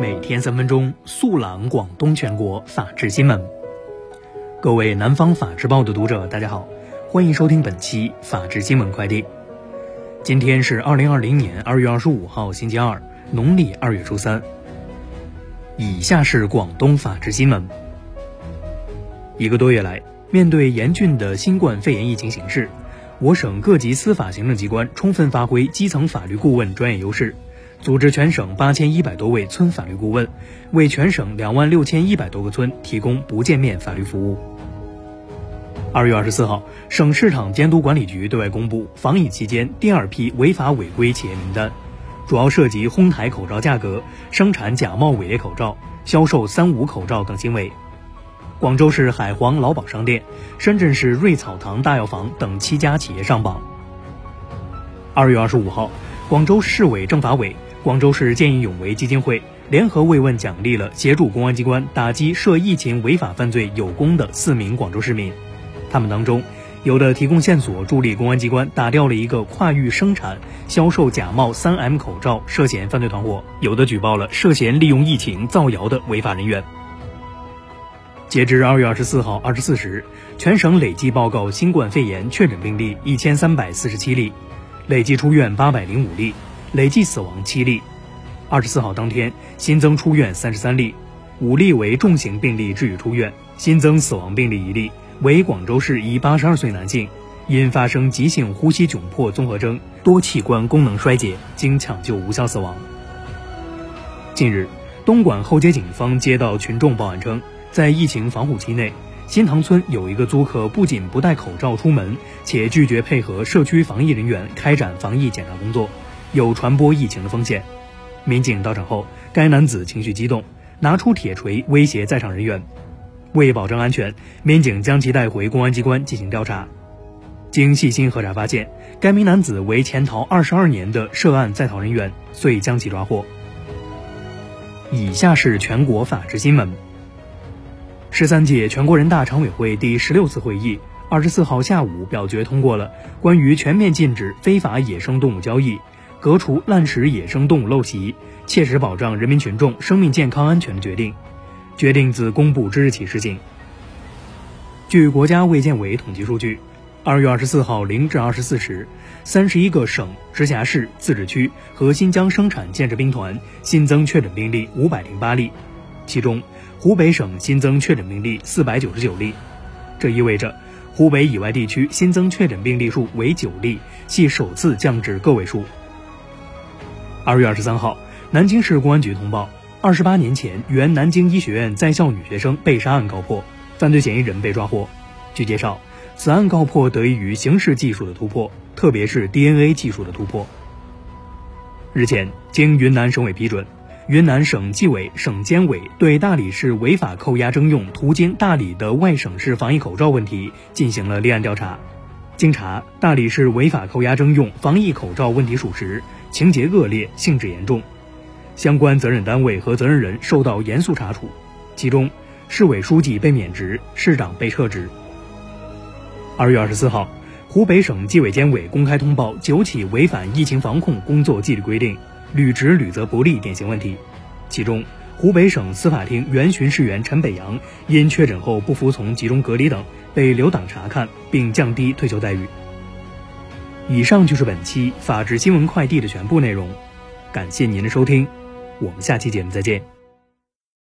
每天三分钟速览广东全国法治新闻。各位南方法制报的读者，大家好，欢迎收听本期法治新闻快递。今天是二零二零年二月二十五号，星期二，农历二月初三。以下是广东法治新闻。一个多月来，面对严峻的新冠肺炎疫情形势。我省各级司法行政机关充分发挥基层法律顾问专业优势，组织全省八千一百多位村法律顾问，为全省两万六千一百多个村提供不见面法律服务。二月二十四号，省市场监督管理局对外公布防疫期间第二批违法违规企业名单，主要涉及哄抬口罩价格、生产假冒伪劣口罩、销售三无口罩等行为。广州市海皇劳保商店、深圳市瑞草堂大药房等七家企业上榜。二月二十五号，广州市委政法委、广州市见义勇为基金会联合慰问奖励了协助公安机关打击涉疫情违法犯罪有功的四名广州市民。他们当中，有的提供线索助力公安机关打掉了一个跨域生产、销售假冒三 M 口罩涉嫌犯罪团伙；有的举报了涉嫌利用疫情造谣的违法人员。截至二月二十四号二十四时，全省累计报告新冠肺炎确诊病例一千三百四十七例，累计出院八百零五例，累计死亡七例。二十四号当天新增出院三十三例，五例为重型病例治愈出院，新增死亡病例一例，为广州市一八十二岁男性，因发生急性呼吸窘迫综合征、多器官功能衰竭，经抢救无效死亡。近日，东莞厚街警方接到群众报案称。在疫情防护期内，新塘村有一个租客不仅不戴口罩出门，且拒绝配合社区防疫人员开展防疫检查工作，有传播疫情的风险。民警到场后，该男子情绪激动，拿出铁锤威胁在场人员。为保证安全，民警将其带回公安机关进行调查。经细心核查发现，该名男子为潜逃二十二年的涉案在逃人员，遂将其抓获。以下是全国法制新闻。十三届全国人大常委会第十六次会议二十四号下午表决通过了关于全面禁止非法野生动物交易、革除滥食野生动物陋习、切实保障人民群众生命健康安全的决定，决定自公布之日起施行。据国家卫健委统计数据，二月二十四号零至二十四时，三十一个省、直辖市、自治区和新疆生产建设兵团新增确诊病例五百零八例，其中。湖北省新增确诊病例四百九十九例，这意味着湖北以外地区新增确诊病例数为九例，系首次降至个位数。二月二十三号，南京市公安局通报，二十八年前原南京医学院在校女学生被杀案告破，犯罪嫌疑人被抓获。据介绍，此案告破得益于刑事技术的突破，特别是 DNA 技术的突破。日前，经云南省委批准。云南省纪委省监委对大理市违法扣押征用途经大理的外省市防疫口罩问题进行了立案调查。经查，大理市违法扣押征用防疫口罩问题属实，情节恶劣，性质严重，相关责任单位和责任人受到严肃查处。其中，市委书记被免职，市长被撤职。二月二十四号，湖北省纪委监委公开通报九起违反疫情防控工作纪律规定。履职履责不力典型问题，其中湖北省司法厅原巡视员陈北阳因确诊后不服从集中隔离等，被留党察看并降低退休待遇。以上就是本期法治新闻快递的全部内容，感谢您的收听，我们下期节目再见。